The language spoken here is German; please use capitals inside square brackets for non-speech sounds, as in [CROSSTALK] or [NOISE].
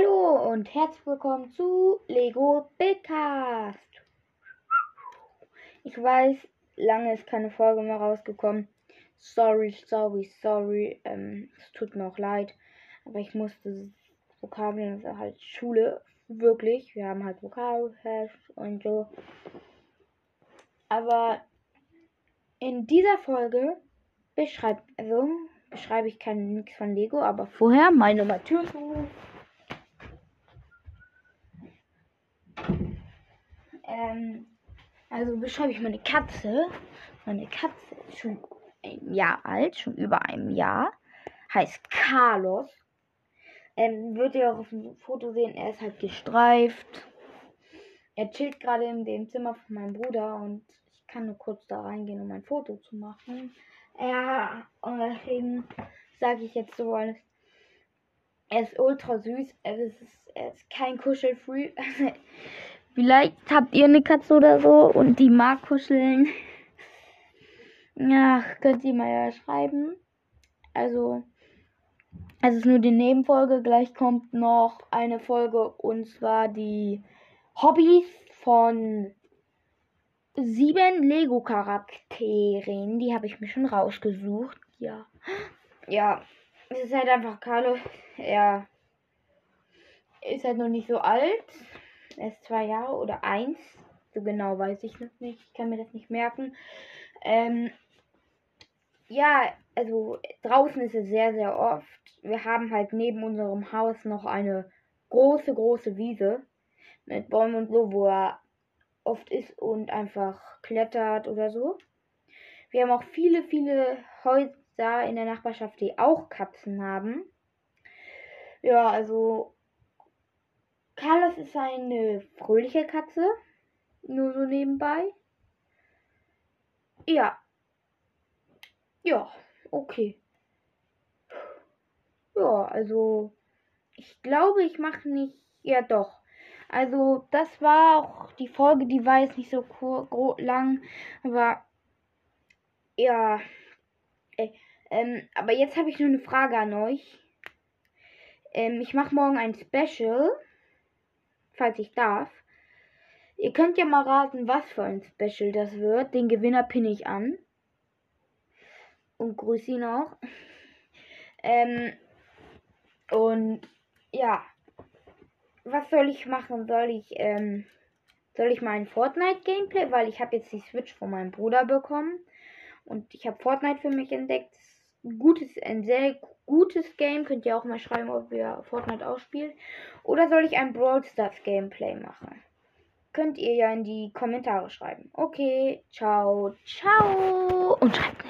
Hallo und herzlich willkommen zu Lego Bigcast. Ich weiß, lange ist keine Folge mehr rausgekommen. Sorry, sorry, sorry. Ähm, es tut mir auch leid. Aber ich musste Vokabeln, das ist halt Schule. Wirklich. Wir haben halt Vokabelheft und so. Aber in dieser Folge beschreibt, also beschreibe ich kein nichts von Lego, aber vorher meine Nummer Ähm, also beschreibe ich meine Katze. Meine Katze ist schon ein Jahr alt, schon über einem Jahr. Heißt Carlos. Ähm, wird ihr auch auf dem Foto sehen, er ist halt gestreift. Er chillt gerade in dem Zimmer von meinem Bruder und ich kann nur kurz da reingehen, um ein Foto zu machen. Ja, und deswegen sage ich jetzt so alles. Er ist ultra süß. Er ist, er ist kein Kuschelfree. [LAUGHS] Vielleicht habt ihr eine Katze oder so und die mag kuscheln. Ja, könnt ihr mal ja schreiben. Also, es ist nur die Nebenfolge. Gleich kommt noch eine Folge und zwar die Hobbys von sieben Lego-Charakteren. Die habe ich mir schon rausgesucht. Ja. Ja, es ist halt einfach Carlo. Er ist halt noch nicht so alt. Er ist zwei Jahre oder eins. So genau weiß ich noch nicht. Ich kann mir das nicht merken. Ähm, ja, also draußen ist es sehr, sehr oft. Wir haben halt neben unserem Haus noch eine große, große Wiese mit Bäumen und so, wo er oft ist und einfach klettert oder so. Wir haben auch viele, viele Häuser in der Nachbarschaft, die auch Katzen haben. Ja, also Carlos ist eine fröhliche Katze. Nur so nebenbei. Ja. Ja, okay. Ja, also ich glaube, ich mache nicht. Ja, doch. Also das war auch die Folge, die war jetzt nicht so lang, aber ja. Äh, ähm, aber jetzt habe ich nur eine Frage an euch. Ähm, ich mache morgen ein Special falls ich darf. Ihr könnt ja mal raten, was für ein Special das wird. Den Gewinner pinne ich an. Und grüße ihn auch. [LAUGHS] Ähm, und ja. Was soll ich machen? Soll ich, ähm, soll ich mal ein Fortnite-Gameplay? Weil ich habe jetzt die Switch von meinem Bruder bekommen. Und ich habe Fortnite für mich entdeckt. Gutes, ein sehr gutes Game. Könnt ihr auch mal schreiben, ob ihr Fortnite ausspielt. Oder soll ich ein Brawl Stars Gameplay machen? Könnt ihr ja in die Kommentare schreiben. Okay, ciao, ciao. Und schreibt